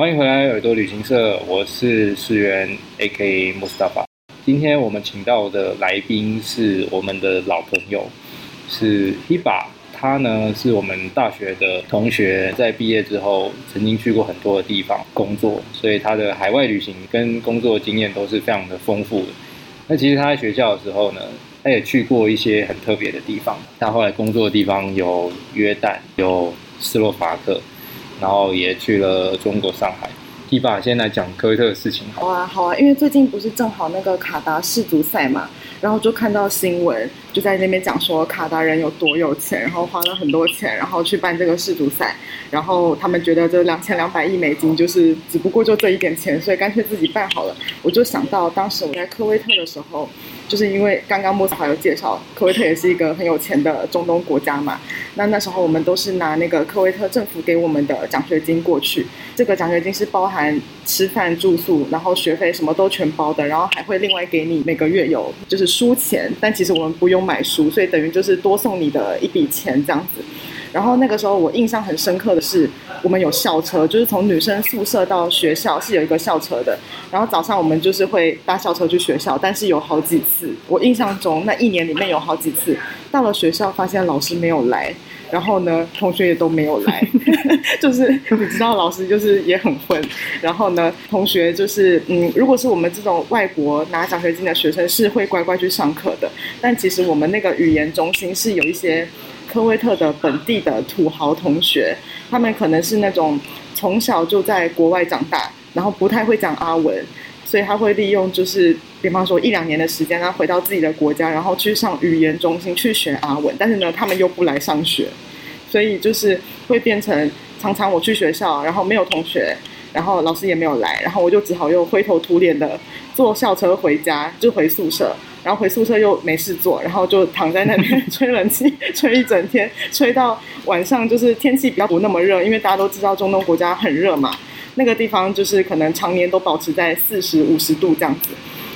欢迎回来耳朵旅行社，我是世源 A.K. Mustafa。今天我们请到的来宾是我们的老朋友，是 Hiba。他呢是我们大学的同学，在毕业之后曾经去过很多的地方工作，所以他的海外旅行跟工作经验都是非常的丰富的。那其实他在学校的时候呢，他也去过一些很特别的地方。他后来工作的地方有约旦，有斯洛伐克。然后也去了中国上海。一爸先来讲科威特的事情好。好啊，好啊，因为最近不是正好那个卡达世足赛嘛，然后就看到新闻，就在那边讲说卡达人有多有钱，然后花了很多钱，然后去办这个世足赛，然后他们觉得这两千两百亿美金就是只不过就这一点钱，所以干脆自己办好了。我就想到当时我在科威特的时候。就是因为刚刚莫斯卡有介绍，科威特也是一个很有钱的中东国家嘛。那那时候我们都是拿那个科威特政府给我们的奖学金过去，这个奖学金是包含吃饭住宿，然后学费什么都全包的，然后还会另外给你每个月有就是书钱，但其实我们不用买书，所以等于就是多送你的一笔钱这样子。然后那个时候我印象很深刻的是，我们有校车，就是从女生宿舍到学校是有一个校车的。然后早上我们就是会搭校车去学校，但是有好几次，我印象中那一年里面有好几次，到了学校发现老师没有来，然后呢同学也都没有来，就是你知道老师就是也很混，然后呢同学就是嗯，如果是我们这种外国拿奖学金的学生是会乖乖去上课的，但其实我们那个语言中心是有一些。科威特的本地的土豪同学，他们可能是那种从小就在国外长大，然后不太会讲阿文，所以他会利用就是，比方说一两年的时间，他回到自己的国家，然后去上语言中心去学阿文，但是呢，他们又不来上学，所以就是会变成常常我去学校，然后没有同学，然后老师也没有来，然后我就只好又灰头土脸的坐校车回家，就回宿舍。然后回宿舍又没事做，然后就躺在那边吹冷气，吹一整天，吹到晚上就是天气比较不那么热，因为大家都知道中东国家很热嘛，那个地方就是可能常年都保持在四十五十度这样子，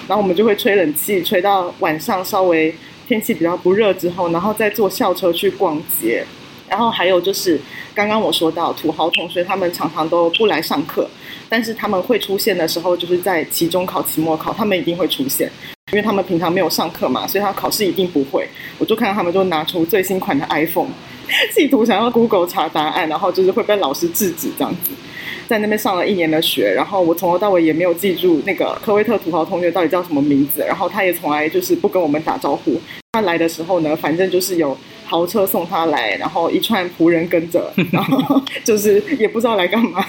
然后我们就会吹冷气，吹到晚上稍微天气比较不热之后，然后再坐校车去逛街，然后还有就是刚刚我说到土豪同学他们常常都不来上课，但是他们会出现的时候就是在期中考、期末考，他们一定会出现。因为他们平常没有上课嘛，所以他考试一定不会。我就看到他们就拿出最新款的 iPhone，企图想要 Google 查答案，然后就是会被老师制止这样子。在那边上了一年的学，然后我从头到尾也没有记住那个科威特土豪同学到底叫什么名字，然后他也从来就是不跟我们打招呼。他来的时候呢，反正就是有豪车送他来，然后一串仆人跟着，然 后就是也不知道来干嘛。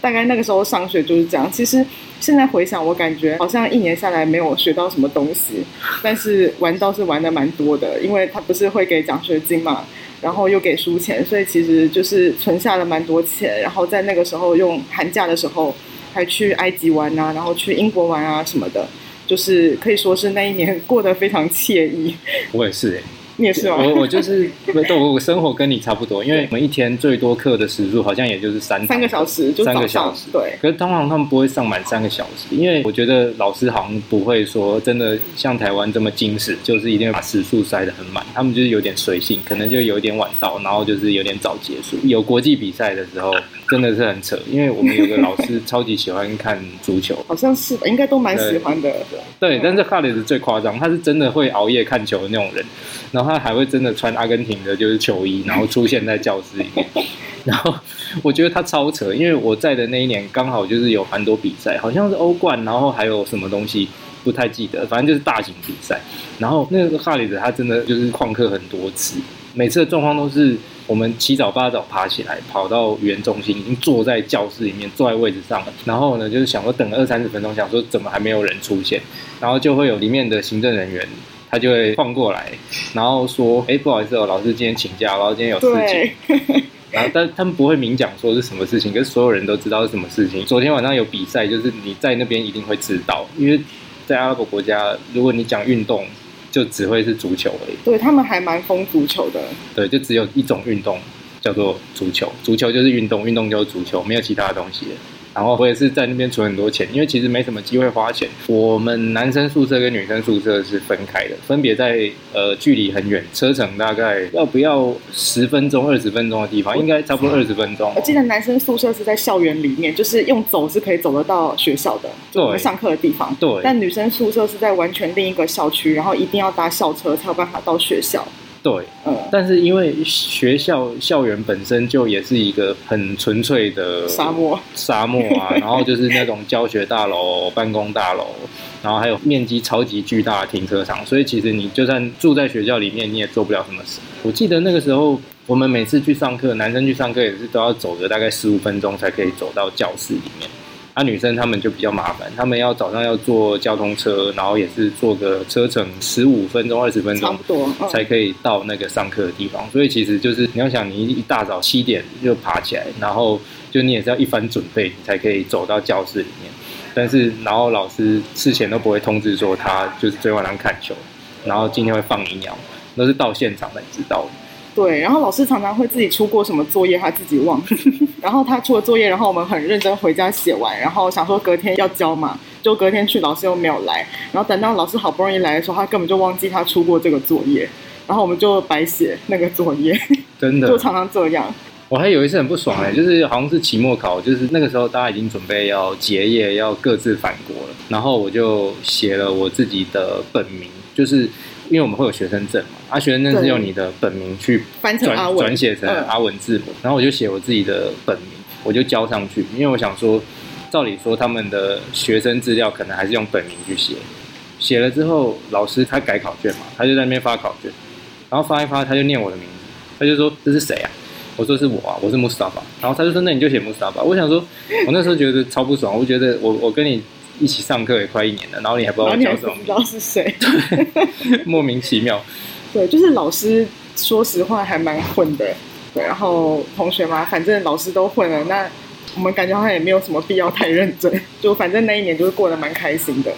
大概那个时候上学就是这样。其实现在回想，我感觉好像一年下来没有学到什么东西，但是玩倒是玩的蛮多的，因为他不是会给奖学金嘛，然后又给书钱，所以其实就是存下了蛮多钱。然后在那个时候用寒假的时候还去埃及玩啊，然后去英国玩啊什么的。就是可以说是那一年过得非常惬意。我也是哎、欸。你也是吗？我我就是，我，我生活跟你差不多，因为我们一天最多课的时数好像也就是三三个小时，就三个小时，对。可是通常他们不会上满三个小时，因为我觉得老师好像不会说真的像台湾这么精实，就是一定要把时数塞得很满。他们就是有点随性，可能就有点晚到，然后就是有点早结束。有国际比赛的时候真的是很扯，因为我们有个老师超级喜欢看足球，好像是吧，应该都蛮喜欢的。对，对，但是哈里是最夸张，他是真的会熬夜看球的那种人，然后。他还会真的穿阿根廷的，就是球衣，然后出现在教室里面。然后我觉得他超扯，因为我在的那一年刚好就是有蛮多比赛，好像是欧冠，然后还有什么东西不太记得，反正就是大型比赛。然后那个哈里子他真的就是旷课很多次，每次的状况都是我们七早八早爬起来，跑到语言中心，已经坐在教室里面，坐在位置上了。然后呢，就是想说等二三十分钟，想说怎么还没有人出现，然后就会有里面的行政人员。他就会晃过来，然后说：“哎，不好意思哦，老师今天请假，然后今天有事情。”然后，但他们不会明讲说是什么事情，可是所有人都知道是什么事情。昨天晚上有比赛，就是你在那边一定会知道，因为在阿拉伯国家，如果你讲运动，就只会是足球而已。对，他们还蛮疯足球的。对，就只有一种运动叫做足球，足球就是运动，运动就是足球，没有其他的东西。然后我也是在那边存很多钱，因为其实没什么机会花钱。我们男生宿舍跟女生宿舍是分开的，分别在呃距离很远，车程大概要不要十分钟、二十分钟的地方，应该差不多二十分钟。我记得男生宿舍是在校园里面，就是用走是可以走得到学校的，就我们上课的地方。对。但女生宿舍是在完全另一个校区，然后一定要搭校车才有办法到学校。对，嗯，但是因为学校校园本身就也是一个很纯粹的沙漠，沙漠啊，然后就是那种教学大楼、办公大楼，然后还有面积超级巨大的停车场，所以其实你就算住在学校里面，你也做不了什么事。我记得那个时候，我们每次去上课，男生去上课也是都要走个大概十五分钟才可以走到教室里面。那、啊、女生她们就比较麻烦，她们要早上要坐交通车，然后也是坐个车程十五分钟、二十分钟，差不多才可以到那个上课的地方。所以其实就是你要想，你一大早七点就爬起来，然后就你也是要一番准备，你才可以走到教室里面。但是然后老师事前都不会通知说他就是昨天晚上看球，然后今天会放你鸟，都是到现场才知道的。对，然后老师常常会自己出过什么作业，他自己忘。然后他出了作业，然后我们很认真回家写完，然后想说隔天要交嘛，就隔天去，老师又没有来。然后等到老师好不容易来的时候，他根本就忘记他出过这个作业，然后我们就白写那个作业。真的，就常常这样。我还有一次很不爽哎，就是好像是期末考，就是那个时候大家已经准备要结业，要各自返国了，然后我就写了我自己的本名，就是。因为我们会有学生证嘛，啊，学生证是用你的本名去翻成阿文，转写成阿文字母，嗯，然后我就写我自己的本名，我就交上去。因为我想说，照理说他们的学生资料可能还是用本名去写，写了之后，老师他改考卷嘛，他就在那边发考卷，然后发一发，他就念我的名字，他就说这是谁啊？我说是我啊，我是 Mustafa，然后他就说那你就写 Mustafa。我想说，我那时候觉得超不爽，我觉得我我跟你。一起上课也快一年了，然后你还不知道我叫什么，不知道是谁，对，莫名其妙。对，就是老师，说实话还蛮混的。对，然后同学嘛，反正老师都混了，那我们感觉好像也没有什么必要太认真。就反正那一年就是过得蛮开心的。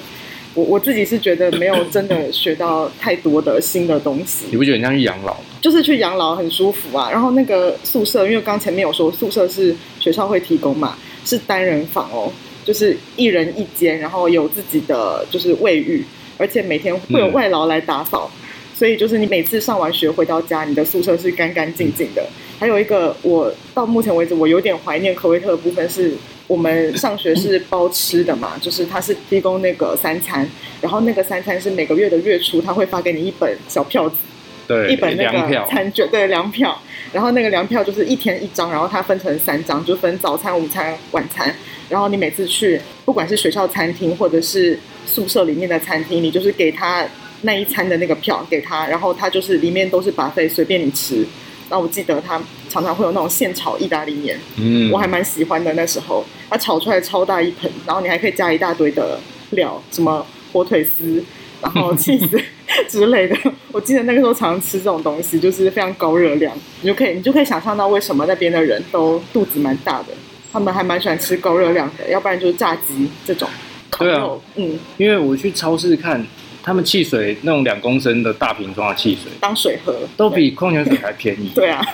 我我自己是觉得没有真的学到太多的新的东西。你不觉得你像去养老？就是去养老很舒服啊。然后那个宿舍，因为刚前面有说宿舍是学校会提供嘛，是单人房哦。就是一人一间，然后有自己的就是卫浴，而且每天会有外劳来打扫，嗯，所以就是你每次上完学回到家，你的宿舍是干干净净的。还有一个，我到目前为止我有点怀念科威特的部分是，我们上学是包吃的嘛，就是他是提供那个三餐，然后那个三餐是每个月的月初他会发给你一本小票子，对，一本那个餐券，对，粮票，然后那个粮票就是一天一张，然后它分成三张，就分早餐、午餐、晚餐。然后你每次去，不管是学校餐厅或者是宿舍里面的餐厅，你就是给他那一餐的那个票给他，然后他就是里面都是 buffet，随便你吃。然后我记得他常常会有那种现炒意大利面，嗯，我还蛮喜欢的。那时候他炒出来超大一盆，然后你还可以加一大堆的料，什么火腿丝，然后 起司之类的。我记得那个时候常常吃这种东西，就是非常高热量，你就可以你就可以想象到为什么那边的人都肚子蛮大的。他们还蛮喜欢吃高热量的，要不然就是炸鸡这种。对啊，嗯，因为我去超市看，他们汽水那种两公升的大瓶装的汽水当水喝，都比矿泉水还便宜。对啊，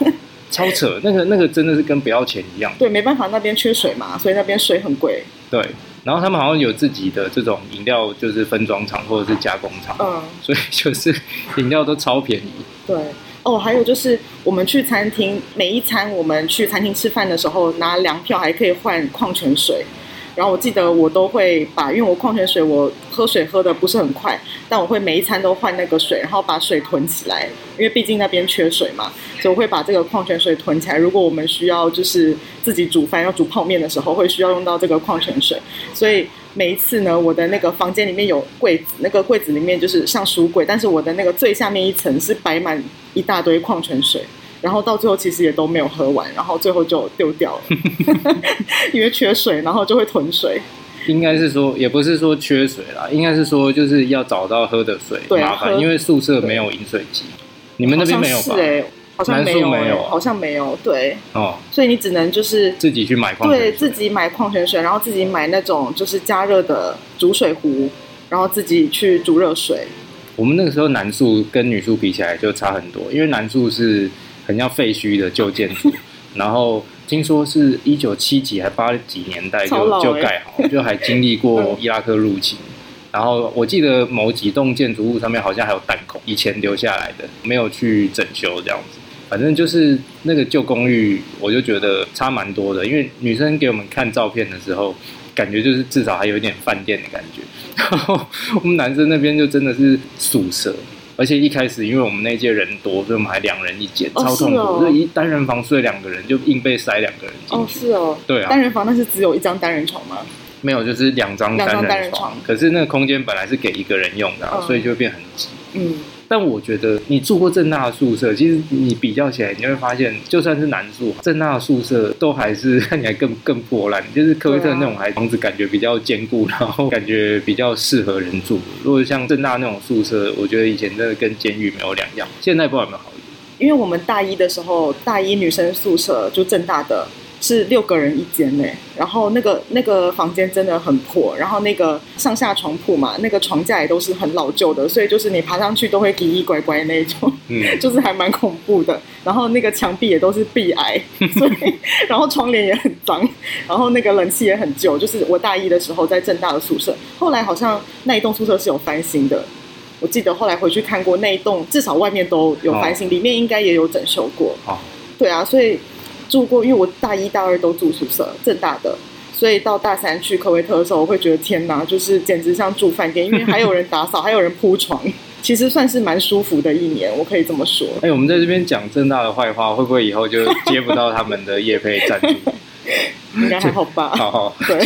超扯，那个那个真的是跟不要钱一样。对，没办法，那边缺水嘛，所以那边水很贵。对，然后他们好像有自己的这种饮料，就是分装厂或者是加工厂，嗯，所以就是饮料都超便宜。对。哦，还有就是我们去餐厅，每一餐我们去餐厅吃饭的时候，拿粮票还可以换矿泉水。然后我记得我都会把，因为我矿泉水我喝水喝得不是很快，但我会每一餐都换那个水，然后把水囤起来，因为毕竟那边缺水嘛，所以我会把这个矿泉水囤起来。如果我们需要就是自己煮饭要煮泡面的时候，会需要用到这个矿泉水，所以。每一次呢，我的那个房间里面有柜子，那个柜子里面就是像书柜，但是我的那个最下面一层是摆满一大堆矿泉水，然后到最后其实也都没有喝完，然后最后就丢掉了，因为缺水，然后就会囤水。应该是说，也不是说缺水啦，应该是说就是要找到喝的水麻烦，因为宿舍没有饮水机，你们那边没有吧？好像没有，没有，好像没有，对，哦，所以你只能就是自己去买矿泉水，对，自己买矿泉水，然后自己买那种就是加热的煮水壶，然后自己去煮热水。我们那个时候男宿跟女宿比起来就差很多，因为男宿是很像废墟的旧建筑，然后听说是一九七几还八几年代就、欸、就盖好，就还经历过伊拉克入侵。然后我记得某几栋建筑物上面好像还有弹孔，以前留下来的，没有去整修这样子。反正就是那个旧公寓，我就觉得差蛮多的。因为女生给我们看照片的时候，感觉就是至少还有一点饭店的感觉。然后我们男生那边就真的是宿舍，而且一开始因为我们那届人多，所以我们还两人一间，超痛苦。哦哦、就一单人房睡两个人，就硬被塞两个人进去。哦，是哦，对啊。单人房那是只有一张单人床吗？没有，就是两张单人床。单人床。可是那个空间本来是给一个人用的，啊，嗯、所以就会变很挤。嗯。但我觉得你住过正大的宿舍，其实你比较起来，你会发现，就算是男住正大的宿舍都还是看起来更更破烂。就是科威特那种，还房子感觉比较坚固，然后感觉比较适合人住。如果像正大那种宿舍，我觉得以前真的跟监狱没有两样。现在不知道有没有好一点。因为我们大一的时候，大一女生宿舍就正大的。是六个人一间呢，然后那个那个房间真的很破，然后那个上下床铺嘛，那个床架也都是很老旧的，所以就是你爬上去都会奇奇怪怪那种，嗯，就是还蛮恐怖的。然后那个墙壁也都是壁癌，所以然后窗帘也很脏，然后那个冷气也很旧。就是我大一的时候在正大的宿舍，后来好像那一栋宿舍是有翻新的，我记得后来回去看过那一栋，至少外面都有翻新，哦、里面应该也有整修过。哦、对啊，所以。住过，因为我大一、大二都住宿舍，正大的，所以到大三去科威特的时候，我会觉得天哪，就是简直像住饭店，因为还有人打扫，还有人铺床，其实算是蛮舒服的一年，我可以这么说。哎、欸，我们在这边讲正大的坏话，会不会以后就接不到他们的业配赞助？应该还好吧。好好，对，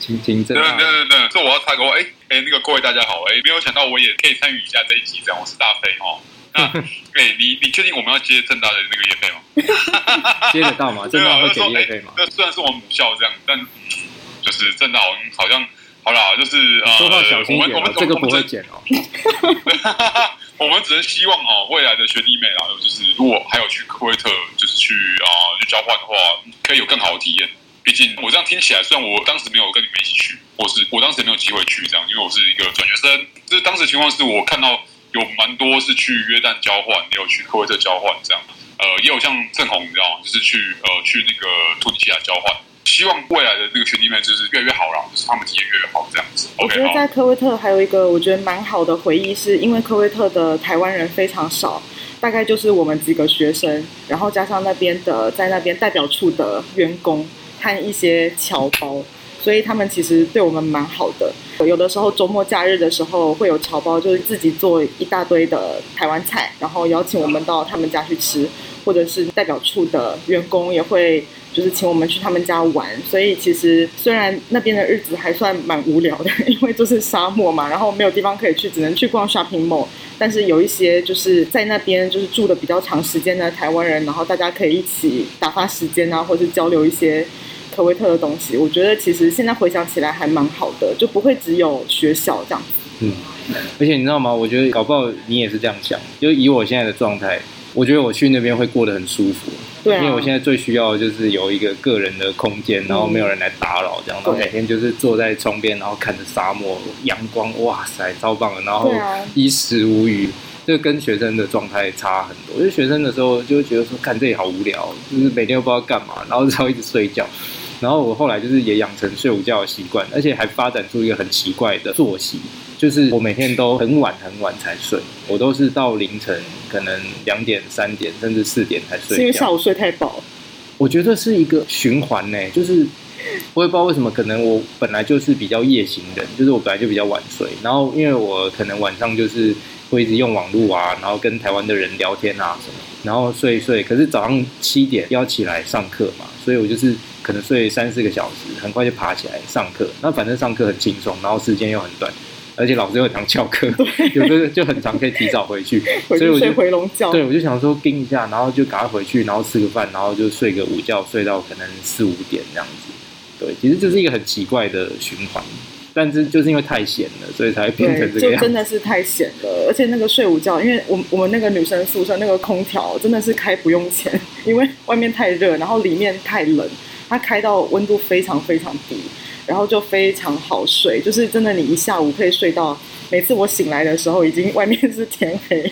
请请正大。对对对对，这我要插个话，哎、欸、哎、欸，那个各位大家好，哎、欸，没有想到我也可以参与一下这一集，这样，我是大飞哦。那，哎，你你确定我们要接正大的那个业配吗？接得到吗？正大会给业配吗？那虽然是我们母校这样，但就是正大好像好啦，就是呃，说话小心点，我们这个不会剪哦。我们只能希望哦，未来的学弟妹啊，就是如果还有去科威特，就是去啊去交换的话，可以有更好的体验。毕竟我这样听起来，虽然我当时没有跟你们一起去，我是我当时也没有机会去这样，因为我是一个转学生。就是当时情况是我看到。有蛮多是去约旦交换，也有去科威特交换，这样，呃，也有像郑红，你知道吗？就是去呃去那个突尼西亚交换。希望未来的那个学弟妹就是越来越好，然后就是他们体验越来越好，这样子。我觉得在科威特还有一个我觉得蛮好的回忆，是因为科威特的台湾人非常少，大概就是我们几个学生，然后加上那边的在那边代表处的员工和一些侨胞。所以他们其实对我们蛮好的，有的时候周末假日的时候会有侨胞，就是自己做一大堆的台湾菜，然后邀请我们到他们家去吃，或者是代表处的员工也会就是请我们去他们家玩。所以其实虽然那边的日子还算蛮无聊的，因为就是沙漠嘛，然后没有地方可以去，只能去逛 shopping mall。但是有一些就是在那边就是住的比较长时间的台湾人，然后大家可以一起打发时间啊，或者是交流一些。科威特的东西，我觉得其实现在回想起来还蛮好的，就不会只有学校这样。嗯，而且你知道吗？我觉得搞不好你也是这样想，就以我现在的状态，我觉得我去那边会过得很舒服。对啊，因为我现在最需要的就是有一个个人的空间，然后没有人来打扰，这样，然后每天就是坐在窗边，然后看着沙漠、阳光，哇塞，超棒的。然后衣食无虞，就跟学生的状态差很多。因为学生的时候就会觉得说，看这里好无聊，就是每天都不知道干嘛，然后只好一直睡觉。然后我后来就是也养成睡午觉的习惯，而且还发展出一个很奇怪的作息，就是我每天都很晚很晚才睡，我都是到凌晨可能两点、三点甚至四点才睡。是因为下午睡太饱？我觉得是一个循环呢，就是我也不知道为什么，可能我本来就是比较夜行人，就是我本来就比较晚睡，然后因为我可能晚上就是会一直用网络啊，然后跟台湾的人聊天啊什么，然后睡一睡，可是早上七点要起来上课嘛，所以我就是。可能睡三四个小时，很快就爬起来上课。那反正上课很轻松，然后时间又很短，而且老师又很常翘课，对有的就很常可以提早回去。所以我就回笼觉。对，我就想说盯一下，然后就赶快回去，然后吃个饭，然后就睡个午觉，睡到可能四五点这样子。对，其实这是一个很奇怪的循环，但是就是因为太闲了，所以才会变成这个样。就真的是太闲了，而且那个睡午觉，因为我们我们那个女生宿舍那个空调真的是开不用钱，因为外面太热，然后里面太冷。它开到温度非常非常低，然后就非常好睡，就是真的，你一下午可以睡到，每次我醒来的时候，已经外面是天黑，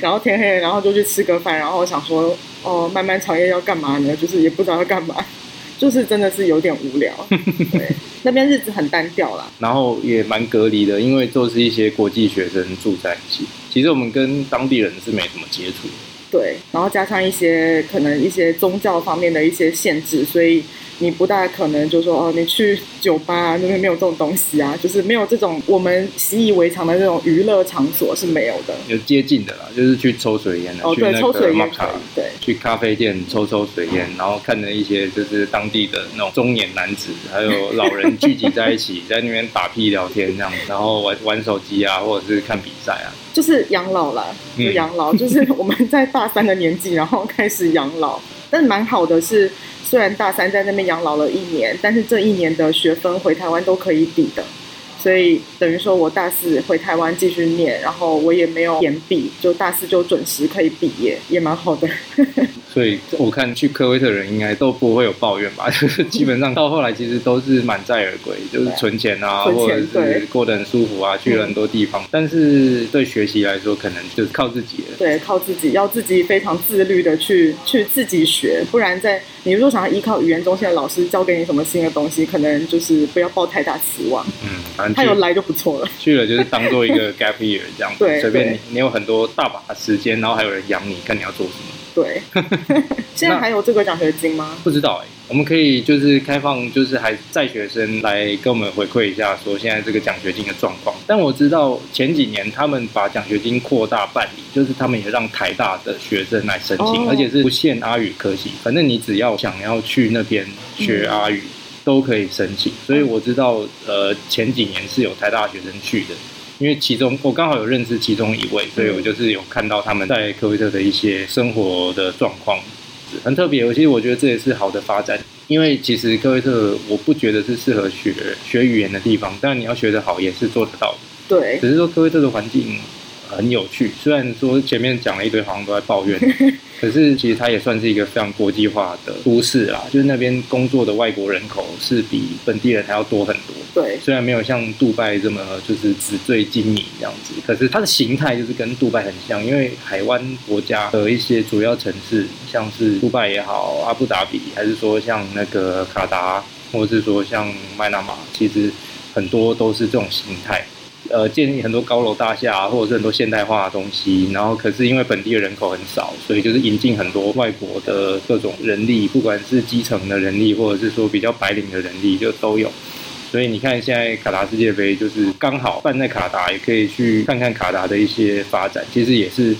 然后天黑了，然后就去吃个饭，然后想说哦，漫漫长夜要干嘛呢？就是也不知道要干嘛，就是真的是有点无聊。对，那边日子很单调啦，然后也蛮隔离的，因为都是一些国际学生住在一起。其实我们跟当地人是没什么接触。对，然后加上一些可能一些宗教方面的一些限制，所以。你不大可能就说哦，你去酒吧那边没有这种东西啊，就是没有这种我们习以为常的这种娱乐场所是没有的。有接近的啦，就是去抽水烟的，哦，对，抽水烟，对，去咖啡店抽抽水烟，然后看着一些就是当地的那种中年男子，还有老人聚集在一起，在那边打屁聊天这样子，然后玩玩手机啊，或者是看比赛啊，就是养老了，就养老，嗯、就是我们在大三的年纪，然后开始养老，但是蛮好的是。虽然大三在那边养老了一年，但是这一年的学分回台湾都可以抵的。所以等于说，我大四回台湾继续念，然后我也没有延毕，就大四就准时可以毕业，也蛮好的。所以我看去科威特人应该都不会有抱怨吧？就是基本上到后来其实都是满载而归，就是存钱啊，或者是过得很舒服啊，去了很多地方。嗯、但是对学习来说，可能就是靠自己了。对，靠自己，要自己非常自律的去去自己学，不然在你如果想要依靠语言中心的老师教给你什么新的东西，可能就是不要抱太大期望。嗯。他有来就不错了，去了就是当做一个 gap year 这样子，对，随便你，你有很多大把的时间，然后还有人养你，看你要做什么。对，现在还有这个奖学金吗？不知道哎、欸，我们可以就是开放，就是还在学生来跟我们回馈一下，说现在这个奖学金的状况。但我知道前几年他们把奖学金扩大办理，就是他们也让台大的学生来申请，哦、而且是不限阿语科系，反正你只要想要去那边学阿语。嗯都可以申请，所以我知道，呃，前几年是有台大学生去的，因为其中我刚好有认识其中一位，所以我就是有看到他们在科威特的一些生活的状况，很特别。其实我觉得这也是好的发展，因为其实科威特我不觉得是适合学学语言的地方，但你要学得好也是做得到的。对，只是说科威特的环境。很有趣，虽然说前面讲了一堆，好像都在抱怨，可是其实它也算是一个非常国际化的都市啦。就是那边工作的外国人口是比本地人还要多很多。对，虽然没有像杜拜这么就是纸醉金迷这样子，可是它的形态就是跟杜拜很像。因为海湾国家的一些主要城市，像是杜拜也好，阿布达比，还是说像那个卡达，或者是说像麦纳马，其实很多都是这种形态。呃，建立很多高楼大厦，或者是很多现代化的东西，然后可是因为本地的人口很少，所以就是引进很多外国的各种人力，不管是基层的人力，或者是说比较白领的人力，就都有。所以你看，现在卡达世界杯就是刚好办在卡达，也可以去看看卡达的一些发展，其实也是。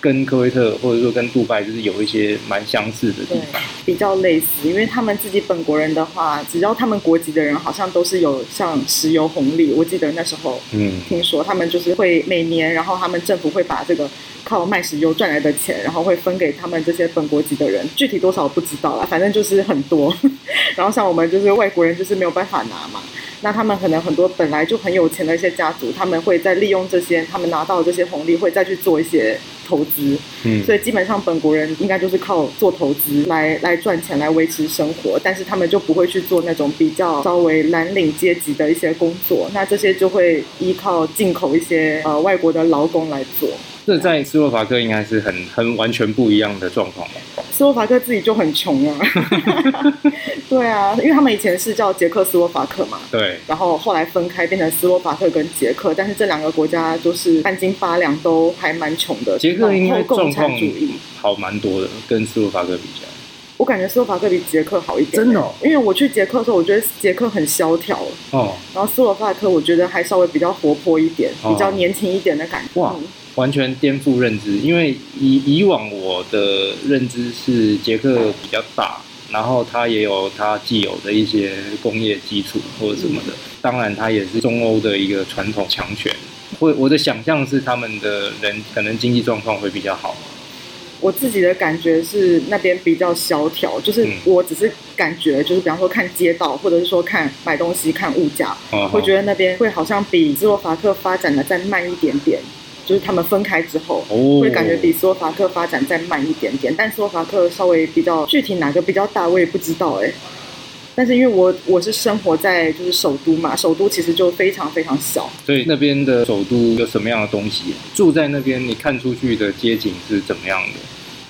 跟科威特或者说跟杜拜就是有一些蛮相似的地方，比较类似，因为他们自己本国人的话，只要他们国籍的人，好像都是有像石油红利。我记得那时候，嗯，听说他们就是会每年，然后他们政府会把这个靠卖石油赚来的钱，然后会分给他们这些本国籍的人，具体多少不知道啦，反正就是很多。然后像我们就是外国人，就是没有办法拿嘛。那他们可能很多本来就很有钱的一些家族，他们会再利用这些他们拿到的这些红利，会再去做一些投资。嗯，所以基本上本国人应该就是靠做投资来来赚钱来维持生活，但是他们就不会去做那种比较稍微蓝领阶级的一些工作。那这些就会依靠进口一些呃外国的劳工来做。这在斯洛伐克应该是很很完全不一样的状况吧？斯洛伐克自己就很穷啊，对啊，因为他们以前是叫捷克斯洛伐克嘛，对，然后后来分开变成斯洛伐克跟捷克，但是这两个国家都是半斤八两，都还蛮穷的。捷克应该共产主义。好蛮多的，跟斯洛伐克比起来，我感觉斯洛伐克比捷克好一点。真的哦？因为我去捷克的时候，我觉得捷克很萧条哦，然后斯洛伐克我觉得还稍微比较活泼一点，比较年轻一点的感觉。哇。完全颠覆认知，因为以以往我的认知是捷克比较大，然后它也有它既有的一些工业基础或者什么的，当然它也是中欧的一个传统强权。会我的想象是他们的人可能经济状况会比较好。我自己的感觉是那边比较萧条，就是我只是感觉，就是比方说看街道，或者是说看买东西看物价，会觉得那边会好像比斯洛伐克发展的再慢一点点。就是他们分开之后，会感觉比斯洛伐克发展再慢一点点，但斯洛伐克稍微比较具体哪个比较大，我也不知道哎。但是因为我我是生活在就是首都嘛，首都其实就非常非常小，所以那边的首都有什么样的东西？住在那边，你看出去的街景是怎么样的？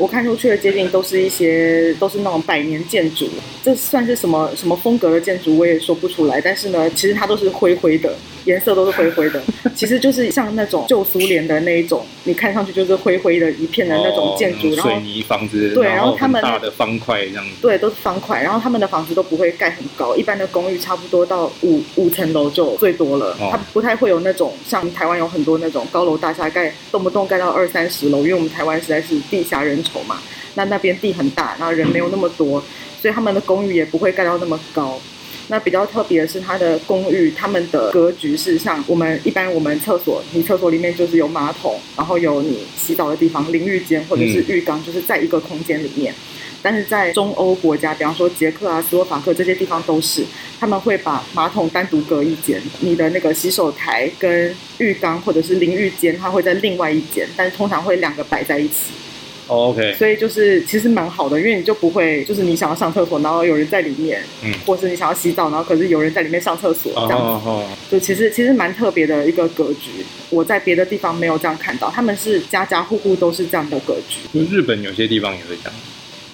我看出去的街景都是一些都是那种百年建筑，这算是什么什么风格的建筑我也说不出来。但是呢，其实它都是灰灰的，颜色都是灰灰的，其实就是像那种旧苏联的那一种，你看上去就是灰灰的一片的那种建筑，然后水泥房子，对，然后他们大的方块这样子，对，都是方块，然后他们的房子都不会盖很高，一般的公寓差不多到五五层楼就最多了，它不太会有那种像台湾有很多那种高楼大厦盖，动不动盖到二三十楼，因为我们台湾实在是地狭人稠嘛。那那边地很大，然后人没有那么多，所以他们的公寓也不会盖到那么高。那比较特别的是，它的公寓他们的格局是像我们一般，我们厕所，你厕所里面就是有马桶，然后有你洗澡的地方，淋浴间或者是浴缸，就是在一个空间里面。但是在中欧国家，比方说捷克啊、斯洛伐克这些地方都是，他们会把马桶单独隔一间，你的那个洗手台跟浴缸或者是淋浴间，它会在另外一间，但是通常会两个摆在一起。Oh, OK，所以就是其实蛮好的，因为你就不会就是你想要上厕所，然后有人在里面，嗯，或是你想要洗澡，然后可是有人在里面上厕所这样子，oh, oh, oh. 就其实其实蛮特别的一个格局，我在别的地方没有这样看到，他们是家家户户都是这样的格局。日本有些地方也会这样。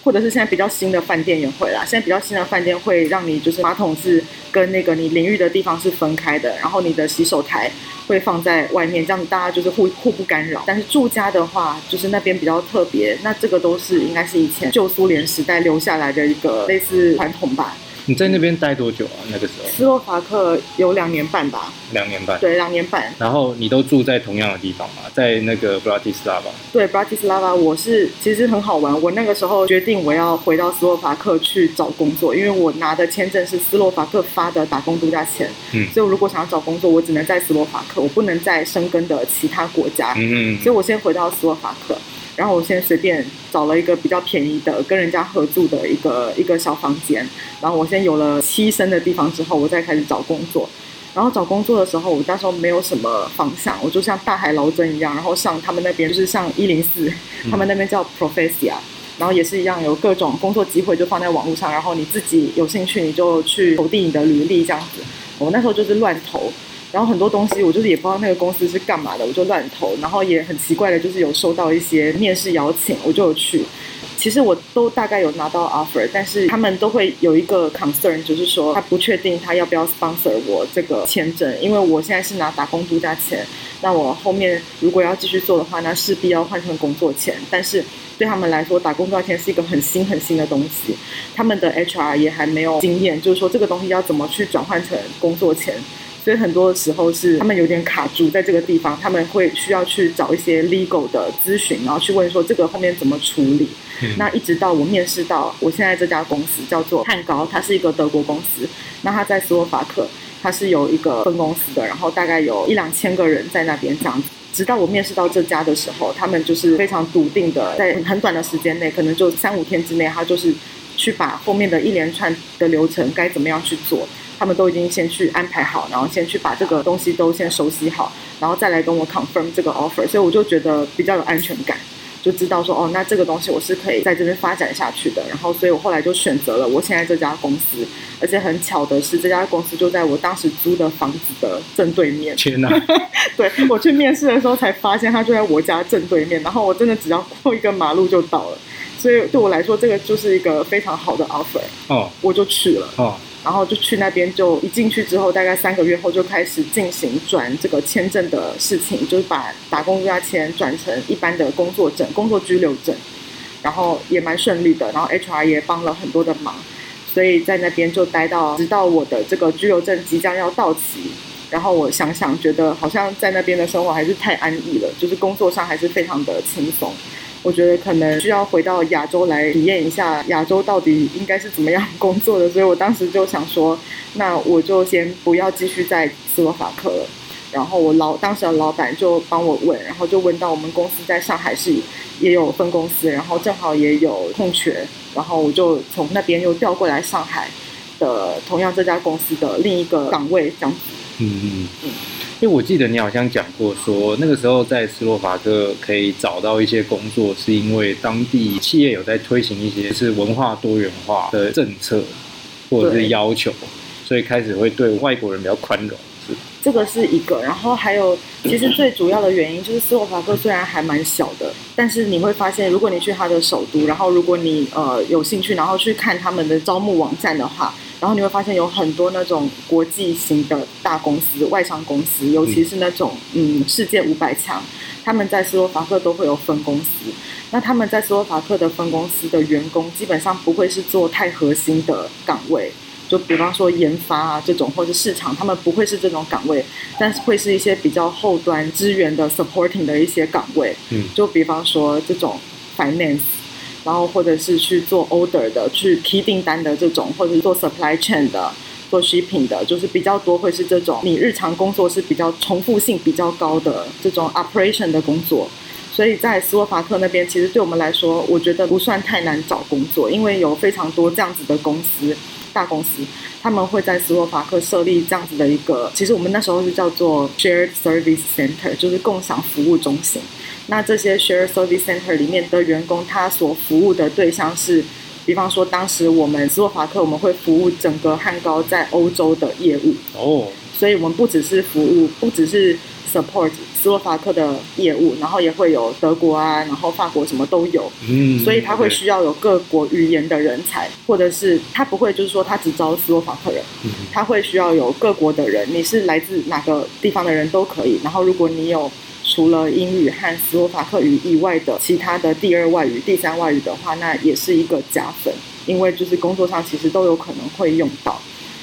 或者是现在比较新的饭店也会啦，现在比较新的饭店会让你就是马桶是跟那个你淋浴的地方是分开的，然后你的洗手台会放在外面，这样大家就是互互不干扰。但是住家的话，就是那边比较特别，那这个都是应该是以前旧苏联时代留下来的一个类似传统吧。你在那边待多久啊？那个时候？斯洛伐克有两年半吧。两年半。对，两年半。然后你都住在同样的地方吗？在那个布拉提斯拉瓦。对，布拉提斯拉瓦，我是其实很好玩。我那个时候决定我要回到斯洛伐克去找工作，因为我拿的签证是斯洛伐克发的打工度假签。嗯。所以我如果想要找工作，我只能在斯洛伐克，我不能在生根的其他国家。嗯嗯。所以我先回到斯洛伐克。然后我先随便找了一个比较便宜的，跟人家合住的一个一个小房间。然后我先有了栖身的地方之后，我再开始找工作。然后找工作的时候，我那时候没有什么方向，我就像大海捞针一样，然后上他们那边就是上一零四，他们那边叫 Profesia，然后也是一样有各种工作机会就放在网络上，然后你自己有兴趣你就去投递你的履历这样子。我那时候就是乱投。然后很多东西我就是也不知道那个公司是干嘛的，我就乱投。然后也很奇怪的，就是有收到一些面试邀请，我就有去。其实我都大概有拿到 offer，但是他们都会有一个 concern，就是说他不确定他要不要 sponsor 我这个签证，因为我现在是拿打工度假签。那我后面如果要继续做的话，那势必要换成工作签。但是对他们来说，打工度假签是一个很新很新的东西，他们的 HR 也还没有经验，就是说这个东西要怎么去转换成工作签。所以很多时候是他们有点卡住在这个地方，他们会需要去找一些 legal 的咨询，然后去问说这个后面怎么处理。嗯、那一直到我面试到我现在这家公司叫做汉高，它是一个德国公司，那它在斯洛伐克，它是有一个分公司的，然后大概有一两千个人在那边这样子。直到我面试到这家的时候，他们就是非常笃定的，在很短的时间内，可能就三五天之内，他就是去把后面的一连串的流程该怎么样去做。他们都已经先去安排好，然后先去把这个东西都先熟悉好，然后再来跟我 confirm 这个 offer，所以我就觉得比较有安全感，就知道说哦，那这个东西我是可以在这边发展下去的。然后，所以我后来就选择了我现在这家公司，而且很巧的是，这家公司就在我当时租的房子的正对面。天哪！对，我去面试的时候才发现，它就在我家正对面，然后我真的只要过一个马路就到了，所以对我来说，这个就是一个非常好的 offer。哦，我就去了。哦。然后就去那边，就一进去之后，大概三个月后就开始进行转这个签证的事情，就是把打工度假签转成一般的工作证、工作居留证，然后也蛮顺利的。然后 HR 也帮了很多的忙，所以在那边就待到直到我的这个居留证即将要到期。然后我想想，觉得好像在那边的生活还是太安逸了，就是工作上还是非常的轻松。我觉得可能需要回到亚洲来体验一下亚洲到底应该是怎么样工作的，所以我当时就想说，那我就先不要继续在斯洛伐克了。然后我老当时的老板就帮我问，然后就问到我们公司在上海市也有分公司，然后正好也有空缺，然后我就从那边又调过来上海的同样这家公司的另一个岗位这样子。嗯嗯嗯。因为我记得你好像讲过说，那个时候在斯洛伐克可以找到一些工作，是因为当地企业有在推行一些是文化多元化的政策或者是要求，所以开始会对外国人比较宽容。是这个是一个，然后还有，其实最主要的原因就是斯洛伐克虽然还蛮小的，但是你会发现，如果你去它的首都，然后如果你呃有兴趣，然后去看他们的招募网站的话，然后你会发现有很多那种国际型的大公司、外商公司，尤其是那种嗯世界五百强，他们在斯洛伐克都会有分公司。那他们在斯洛伐克的分公司的员工，基本上不会是做太核心的岗位。就比方说研发啊这种，或者市场，他们不会是这种岗位，但是会是一些比较后端资源的 supporting 的一些岗位。嗯，就比方说这种 finance，然后或者是去做 order 的，去提订单的这种，或者是做 supply chain 的，做 shipping 的，就是比较多会是这种你日常工作是比较重复性比较高的这种 operation 的工作。所以在斯洛伐克那边，其实对我们来说，我觉得不算太难找工作，因为有非常多这样子的公司。大公司他们会在斯洛伐克设立这样子的一个，其实我们那时候是叫做 Shared Service Center，就是共享服务中心。那这些 Shared Service Center 里面的员工，他所服务的对象是，比方说当时我们斯洛伐克我们会服务整个汉高在欧洲的业务哦，所以我们不只是服务，不只是 support。斯洛伐克的业务，然后也会有德国啊，然后法国什么都有，嗯，所以他会需要有各国语言的人才，或者是他不会就是说他只招斯洛伐克人，他会需要有各国的人，你是来自哪个地方的人都可以。然后如果你有除了英语和斯洛伐克语以外的其他的第二外语、第三外语的话，那也是一个加分，因为就是工作上其实都有可能会用到，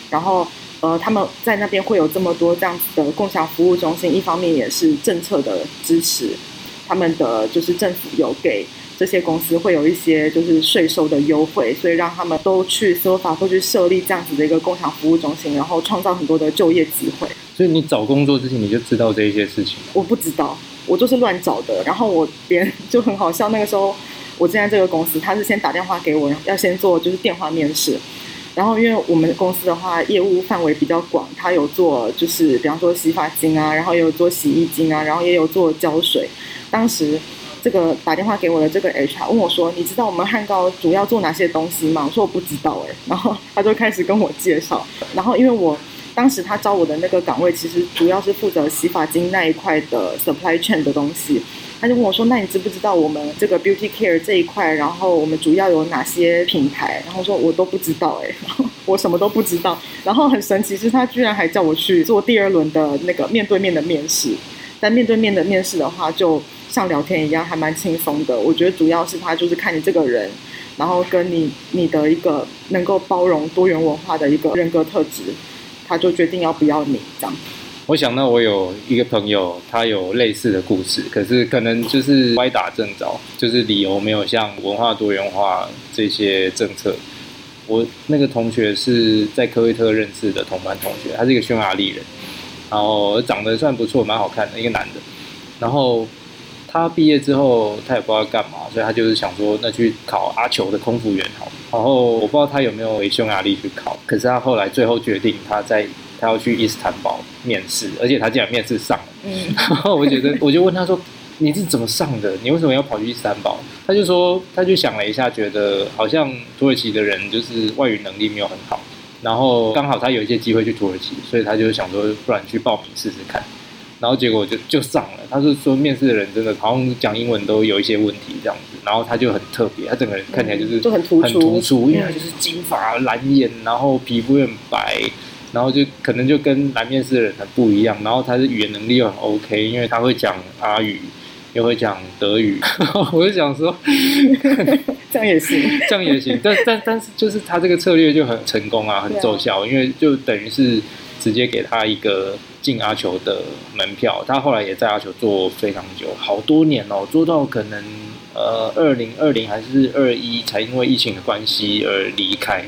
然后。呃，他们在那边会有这么多这样子的共享服务中心，一方面也是政策的支持，他们的就是政府有给这些公司会有一些就是税收的优惠，所以让他们都去斯洛伐克去设立这样子的一个共享服务中心，然后创造很多的就业机会。所以你找工作之前你就知道这一些事情？我不知道，我就是乱找的。然后我别人就很好笑，那个时候我现在这个公司，他是先打电话给我，要先做就是电话面试。然后，因为我们公司的话，业务范围比较广，他有做就是，比方说洗发精啊，然后也有做洗衣精啊，然后也有做胶水。当时这个打电话给我的这个 HR 问我说：“你知道我们汉高主要做哪些东西吗？”我说：“我不知道。”哎，然后他就开始跟我介绍。然后因为我当时他招我的那个岗位，其实主要是负责洗发精那一块的 supply chain 的东西。他就问我说：“那你知不知道我们这个 beauty care 这一块？然后我们主要有哪些品牌？”然后说：“我都不知道。”哎，我什么都不知道。然后很神奇是，他居然还叫我去做第二轮的那个面对面的面试。但面对面的面试的话，就像聊天一样，还蛮轻松的。我觉得主要是他就是看你这个人，然后跟你你的一个能够包容多元文化的一个人格特质，他就决定要不要你这样。我想到我有一个朋友，他有类似的故事，可是可能就是歪打正着，就是理由没有像文化多元化这些政策。我那个同学是在科威特认识的同班同学，他是一个匈牙利人，然后长得算不错，蛮好看的一个男的。然后他毕业之后，他也不知道干嘛，所以他就是想说，那去考阿球的空服员好。然后我不知道他有没有回匈牙利去考，可是他后来最后决定他在。他要去伊斯坦堡面试，而且他竟然面试上了。嗯，然后我觉得，我就问他说：“你是怎么上的？你为什么要跑去伊斯坦堡？”他就说：“他就想了一下，觉得好像土耳其的人就是外语能力没有很好，然后刚好他有一些机会去土耳其，所以他就想说，不然去报名试试看。然后结果就就上了。他是说面试的人真的好像讲英文都有一些问题这样子，然后他就很特别，他整个人看起来就是就很突出，很突出，因为他就是金发蓝眼，然后皮肤又很白。”然后就可能就跟来面试的人很不一样，然后他的语言能力又很 OK，因为他会讲阿语，又会讲德语。我就想说，这样也行，这样也行。但但但是就是他这个策略就很成功啊，很奏效，因为就等于是直接给他一个进阿球的门票。他后来也在阿球做非常久，好多年哦，做到可能呃二零二零还是二一才因为疫情的关系而离开。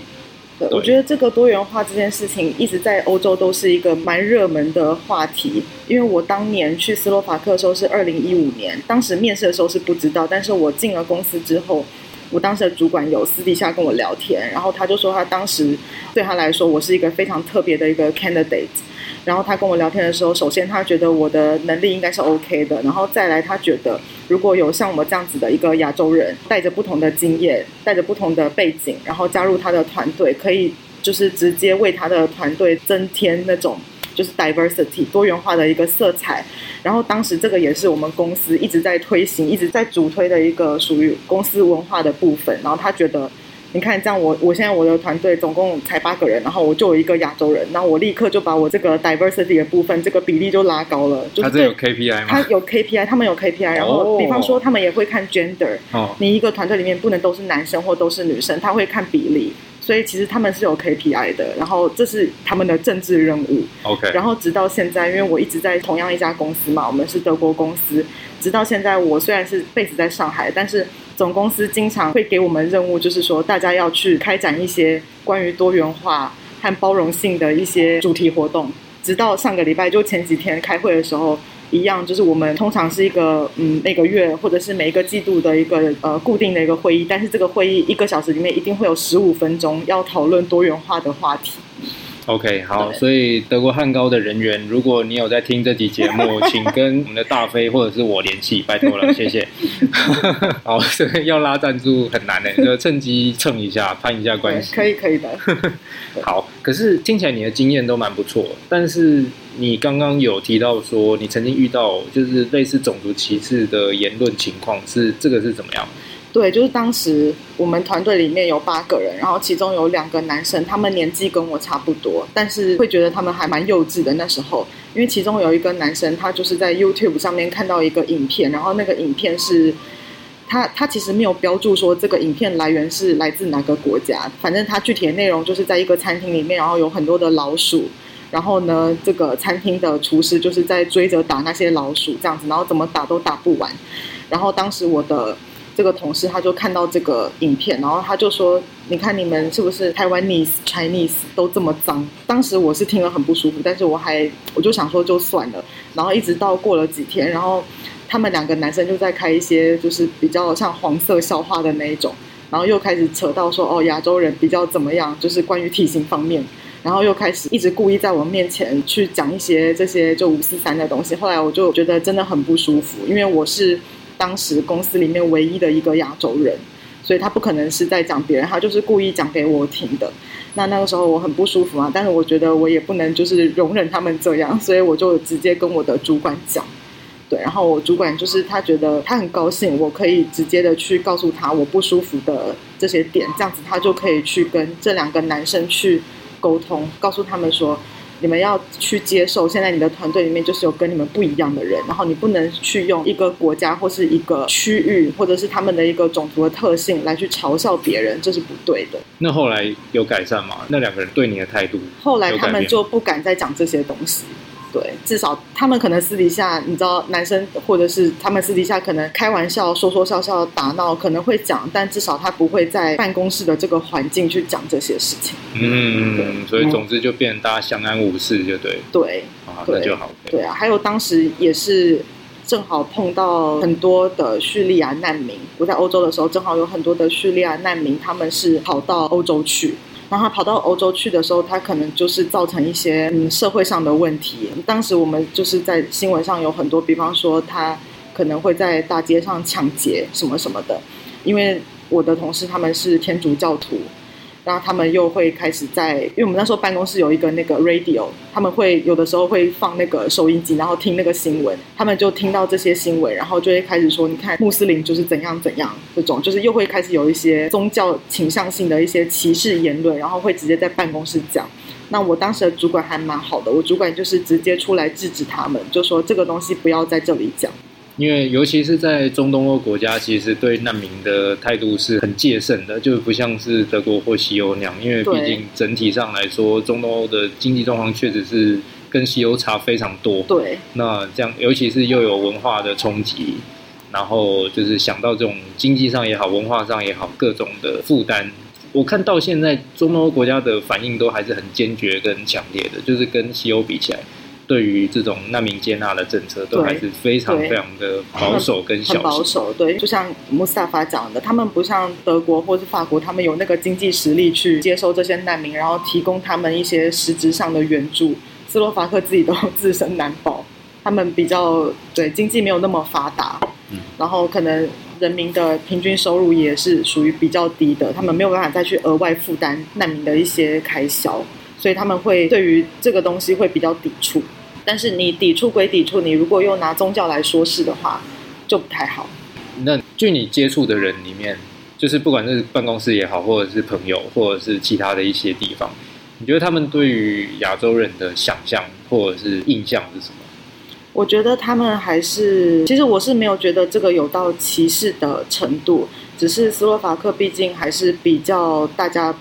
对，我觉得这个多元化这件事情一直在欧洲都是一个蛮热门的话题。因为我当年去斯洛伐克的时候是二零一五年，当时面试的时候是不知道，但是我进了公司之后，我当时的主管有私底下跟我聊天，然后他就说他当时对他来说我是一个非常特别的一个 candidate。然后他跟我聊天的时候，首先他觉得我的能力应该是 OK 的，然后再来他觉得如果有像我这样子的一个亚洲人，带着不同的经验，带着不同的背景，然后加入他的团队，可以就是直接为他的团队增添那种就是 diversity 多元化的一个色彩。然后当时这个也是我们公司一直在推行、一直在主推的一个属于公司文化的部分。然后他觉得。你看，这样我我现在我的团队总共才八个人，然后我就有一个亚洲人，然后我立刻就把我这个 diversity 的部分这个比例就拉高了。就是、他这有 KPI 吗？他有 KPI，他们有 KPI，然后比方说他们也会看 gender，、哦、你一个团队里面不能都是男生或都是女生，他会看比例，所以其实他们是有 KPI 的，然后这是他们的政治任务。OK，然后直到现在，因为我一直在同样一家公司嘛，我们是德国公司，直到现在我虽然是 base 在上海，但是。总公司经常会给我们任务，就是说大家要去开展一些关于多元化和包容性的一些主题活动。直到上个礼拜，就前几天开会的时候，一样就是我们通常是一个嗯每个月或者是每一个季度的一个呃固定的一个会议，但是这个会议一个小时里面一定会有十五分钟要讨论多元化的话题。OK，好，所以德国汉高的人员，如果你有在听这集节目，请跟我们的大飞或者是我联系，拜托了，谢谢。好，这个要拉赞助很难的，就趁机蹭一下，攀一下关系。可以，可以的。好，可是听起来你的经验都蛮不错，但是你刚刚有提到说你曾经遇到就是类似种族歧视的言论情况，是这个是怎么样？对，就是当时我们团队里面有八个人，然后其中有两个男生，他们年纪跟我差不多，但是会觉得他们还蛮幼稚的。那时候，因为其中有一个男生，他就是在 YouTube 上面看到一个影片，然后那个影片是他他其实没有标注说这个影片来源是来自哪个国家，反正他具体的内容就是在一个餐厅里面，然后有很多的老鼠，然后呢，这个餐厅的厨师就是在追着打那些老鼠，这样子，然后怎么打都打不完。然后当时我的。这个同事他就看到这个影片，然后他就说：“你看你们是不是台湾 Chinese Chinese 都这么脏？”当时我是听了很不舒服，但是我还我就想说就算了。然后一直到过了几天，然后他们两个男生就在开一些就是比较像黄色笑话的那一种，然后又开始扯到说：“哦，亚洲人比较怎么样？”就是关于体型方面，然后又开始一直故意在我面前去讲一些这些就五四三的东西。后来我就觉得真的很不舒服，因为我是。当时公司里面唯一的一个亚洲人，所以他不可能是在讲别人，他就是故意讲给我听的。那那个时候我很不舒服啊，但是我觉得我也不能就是容忍他们这样，所以我就直接跟我的主管讲。对，然后我主管就是他觉得他很高兴，我可以直接的去告诉他我不舒服的这些点，这样子他就可以去跟这两个男生去沟通，告诉他们说。你们要去接受，现在你的团队里面就是有跟你们不一样的人，然后你不能去用一个国家或是一个区域，或者是他们的一个种族的特性来去嘲笑别人，这是不对的。那后来有改善吗？那两个人对你的态度？后来他们就不敢再讲这些东西。对，至少他们可能私底下，你知道，男生或者是他们私底下可能开玩笑、说说笑笑、打闹，可能会讲，但至少他不会在办公室的这个环境去讲这些事情。嗯，所以总之就变成大家相安无事，就对。对，啊，那就好。对啊，还有当时也是正好碰到很多的叙利亚难民，我在欧洲的时候，正好有很多的叙利亚难民，他们是跑到欧洲去。然后他跑到欧洲去的时候，他可能就是造成一些嗯社会上的问题。当时我们就是在新闻上有很多，比方说他可能会在大街上抢劫什么什么的，因为我的同事他们是天主教徒。然后他们又会开始在，因为我们那时候办公室有一个那个 radio，他们会有的时候会放那个收音机，然后听那个新闻，他们就听到这些新闻，然后就会开始说，你看穆斯林就是怎样怎样，这种就是又会开始有一些宗教倾向性的一些歧视言论，然后会直接在办公室讲。那我当时的主管还蛮好的，我主管就是直接出来制止他们，就说这个东西不要在这里讲。因为尤其是在中东欧国家，其实对难民的态度是很戒慎的，就不像是德国或西欧那样。因为毕竟整体上来说，中东欧的经济状况确实是跟西欧差非常多。对，那这样，尤其是又有文化的冲击，然后就是想到这种经济上也好，文化上也好，各种的负担，我看到现在中东欧国家的反应都还是很坚决跟强烈的，就是跟西欧比起来。对于这种难民接纳的政策，都还是非常非常的保守跟小心。保守，对，就像穆斯塔法讲的，他们不像德国或是法国，他们有那个经济实力去接收这些难民，然后提供他们一些实质上的援助。斯洛伐克自己都自身难保，他们比较对经济没有那么发达，嗯，然后可能人民的平均收入也是属于比较低的，他们没有办法再去额外负担难民的一些开销。所以他们会对于这个东西会比较抵触。但是你抵触归抵触，你如果又拿宗教来说事的话，就不太好。那据你接触的人里面，就是不管是办公室也好，或者是朋友，或者是其他的一些地方，你觉得他们对于亚洲人的想象或者是印象是什么？我觉得他们还是，其实我是没有觉得这个有到歧视的程度，只是斯洛伐克毕竟还是比较大家。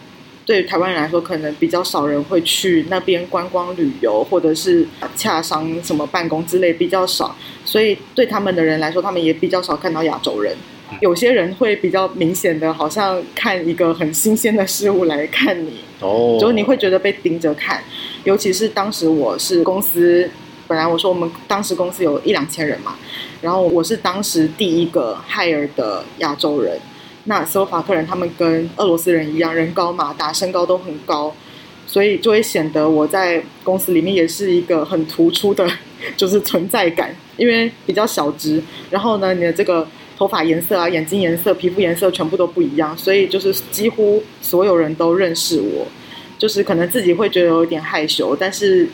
对于台湾人来说，可能比较少人会去那边观光旅游，或者是洽商什么办公之类比较少，所以对他们的人来说，他们也比较少看到亚洲人。有些人会比较明显的，好像看一个很新鲜的事物来看你，哦，就你会觉得被盯着看。尤其是当时我是公司，本来我说我们当时公司有一两千人嘛，然后我是当时第一个 hire 的亚洲人。那斯洛伐克人他们跟俄罗斯人一样，人高马大，身高都很高，所以就会显得我在公司里面也是一个很突出的，就是存在感，因为比较小只，然后呢，你的这个头发颜色啊、眼睛颜色、皮肤颜色全部都不一样，所以就是几乎所有人都认识我，就是可能自己会觉得有点害羞，但是。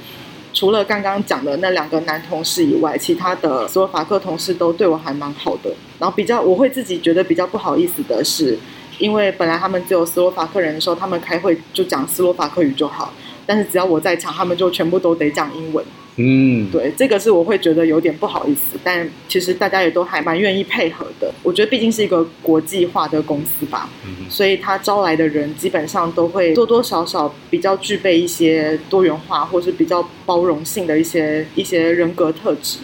除了刚刚讲的那两个男同事以外，其他的斯洛伐克同事都对我还蛮好的。然后比较我会自己觉得比较不好意思的是，因为本来他们只有斯洛伐克人的时候，他们开会就讲斯洛伐克语就好，但是只要我在场，他们就全部都得讲英文。嗯，对，这个是我会觉得有点不好意思，但其实大家也都还蛮愿意配合的。我觉得毕竟是一个国际化的公司吧，嗯，所以他招来的人基本上都会多多少少比较具备一些多元化或是比较包容性的一些一些人格特质。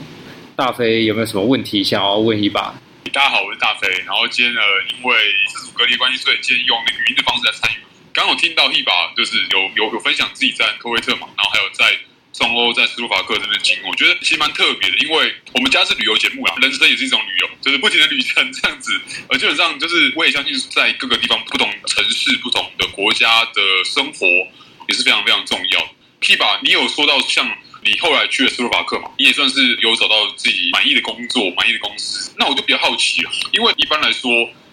大飞有没有什么问题想要问一把？大家好，我是大飞。然后今天呢，因为自主隔离关系，所以今天用那个语音的方式来参与。刚刚我听到 Heba 就是有有有分享自己在科威特嘛，然后还有在。中欧在斯洛伐克这边经历，我觉得其实蛮特别的，因为我们家是旅游节目啊，人生也是一种旅游，就是不停的旅程这样子。而基本上就是，我也相信在各个地方、不同城市、不同的国家的生活也是非常非常重要。Heba，你有说到像你后来去了斯洛伐克嘛？你也算是有找到自己满意的工作、满意的公司。那我就比较好奇了，因为一般来说，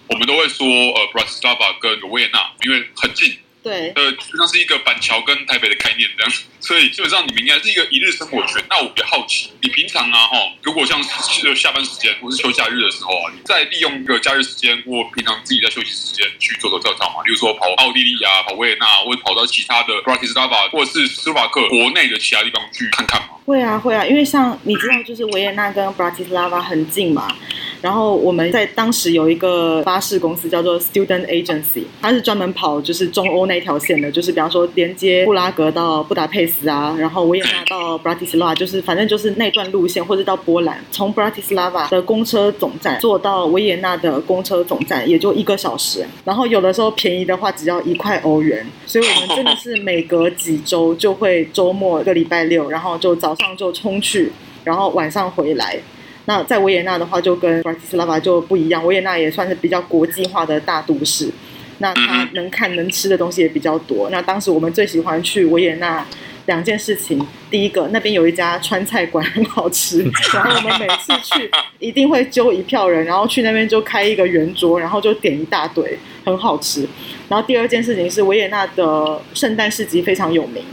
我们都会说呃，布拉斯拉瓦跟维也纳，因为很近。对，呃，基本上是一个板桥跟台北的概念这样，所以基本上你们应该是一个一日生活圈。那我比较好奇，你平常啊，哈，如果像是下班时间或是休假日的时候啊，你在利用一个假日时间或平常自己在休息时间去走走跳跳嘛？比如说跑奥地利啊，跑维也纳，或者跑到其他的布拉提斯拉瓦或者是斯洛伐克国内的其他地方去看看嘛？会啊，会啊，因为像你知道，就是维也纳跟布拉提斯拉瓦很近嘛。然后我们在当时有一个巴士公司叫做 Student Agency，它是专门跑就是中欧那条线的，就是比方说连接布拉格到布达佩斯啊，然后维也纳到布拉提斯拉瓦，就是反正就是那段路线，或者到波兰，从布拉提斯拉瓦的公车总站坐到维也纳的公车总站也就一个小时，然后有的时候便宜的话只要一块欧元，所以我们真的是每隔几周就会周末一个礼拜六，然后就早上就冲去，然后晚上回来。那在维也纳的话，就跟布拉提斯拉瓦就不一样。维也纳也算是比较国际化的大都市，那它能看能吃的东西也比较多。那当时我们最喜欢去维也纳两件事情，第一个那边有一家川菜馆很好吃，然后我们每次去一定会揪一票人，然后去那边就开一个圆桌，然后就点一大堆，很好吃。然后第二件事情是维也纳的圣诞市集非常有名。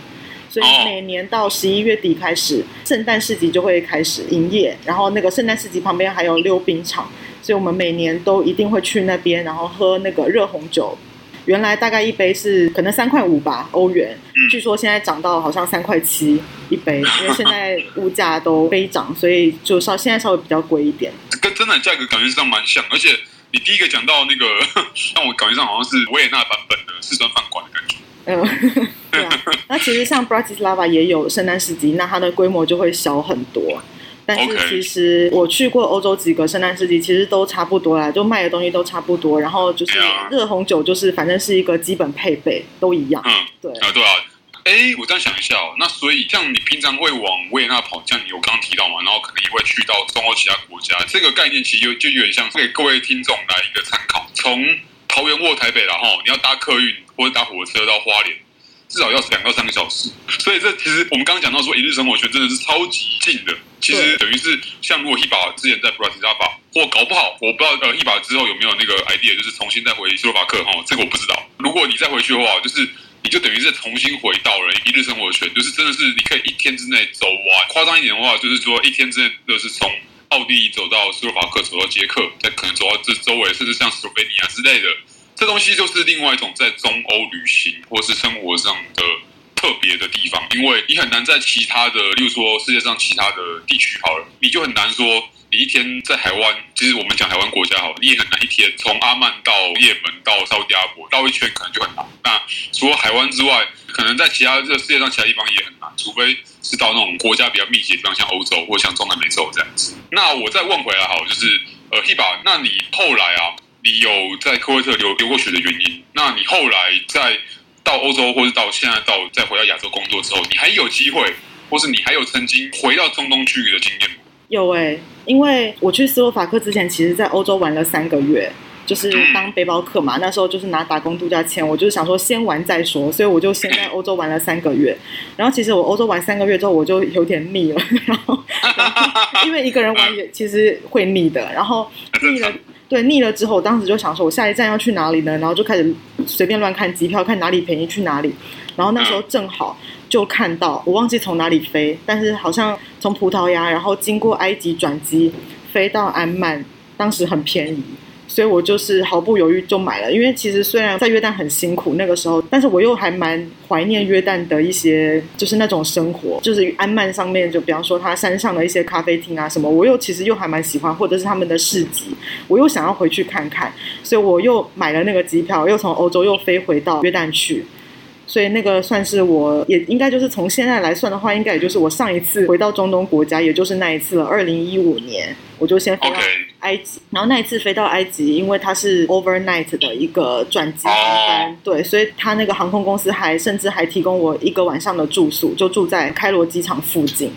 所以每年到十一月底开始，圣诞市集就会开始营业。然后那个圣诞市集旁边还有溜冰场，所以我们每年都一定会去那边，然后喝那个热红酒。原来大概一杯是可能三块五吧欧元，据说现在涨到好像三块七一杯，因为现在物价都飞涨，所以就稍现在稍微比较贵一点。跟真的价格感觉上蛮像，而且你第一个讲到那个，让我感觉上好像是维也纳版本的四川饭馆的感觉。嗯。对啊，那其实像布拉提斯拉瓦也有圣诞市集，那它的规模就会小很多。但是其实我去过欧洲几个圣诞市集，其实都差不多啦，就卖的东西都差不多。然后就是热红酒，就是反正是一个基本配备，都一样。嗯，对啊，对啊。哎，我这样想一下哦，那所以像你平常会往维也纳跑，像你我刚刚提到嘛，然后可能也会去到中欧其他国家，这个概念其实就就有点像给各位听众来一个参考。从桃园或台北然后你要搭客运或者搭火车到花莲。至少要两到三个小时，所以这其实我们刚刚讲到说一日生活圈真的是超级近的。其实等于是像如果 Heba 之前在布拉提斯拉瓦，或搞不好我不知道呃 Heba 之后有没有那个 idea，就是重新再回斯洛伐克哈，这个我不知道。如果你再回去的话，就是你就等于是重新回到了一日生活圈，就是真的是你可以一天之内走完。夸张一点的话，就是说一天之内就是从奥地利走到斯洛伐克，走到捷克，再可能走到这周围，甚至像斯洛维尼亚之类的。这东西就是另外一种在中欧旅行或是生活上的特别的地方，因为你很难在其他的，例如说世界上其他的地区好了，你就很难说。你一天在台湾，其实我们讲台湾国家好，你也很难一天从阿曼到也门到沙特阿拉伯绕一圈，可能就很难。那除了海湾之外，可能在其他这个世界上其他地方也很难，除非是到那种国家比较密集的地方，像欧洲或像中南美洲这样子。那我再问回来好，就是呃，Heba，那你后来啊，你有在科威特留留过学的原因？那你后来在到欧洲，或是到现在到再回到亚洲工作之后，你还有机会，或是你还有曾经回到中东区域的经验吗？有诶、欸，因为我去斯洛伐克之前，其实在欧洲玩了三个月，就是当背包客嘛。那时候就是拿打工度假签，我就是想说先玩再说，所以我就先在欧洲玩了三个月。然后其实我欧洲玩三个月之后，我就有点腻了。然后 因为一个人玩也其实会腻的。然后腻了，对，腻了之后，我当时就想说，我下一站要去哪里呢？然后就开始随便乱看机票，看哪里便宜去哪里。然后那时候正好。就看到我忘记从哪里飞，但是好像从葡萄牙，然后经过埃及转机飞到安曼，当时很便宜，所以我就是毫不犹豫就买了。因为其实虽然在约旦很辛苦那个时候，但是我又还蛮怀念约旦的一些就是那种生活，就是安曼上面就比方说它山上的一些咖啡厅啊什么，我又其实又还蛮喜欢，或者是他们的市集，我又想要回去看看，所以我又买了那个机票，又从欧洲又飞回到约旦去。所以那个算是我，也应该就是从现在来算的话，应该也就是我上一次回到中东国家，也就是那一次了。二零一五年，我就先飞到埃及，Okay. 然后那一次飞到埃及，因为它是 overnight 的一个转机航班，Oh. 对，所以他那个航空公司还甚至还提供我一个晚上的住宿，就住在开罗机场附近。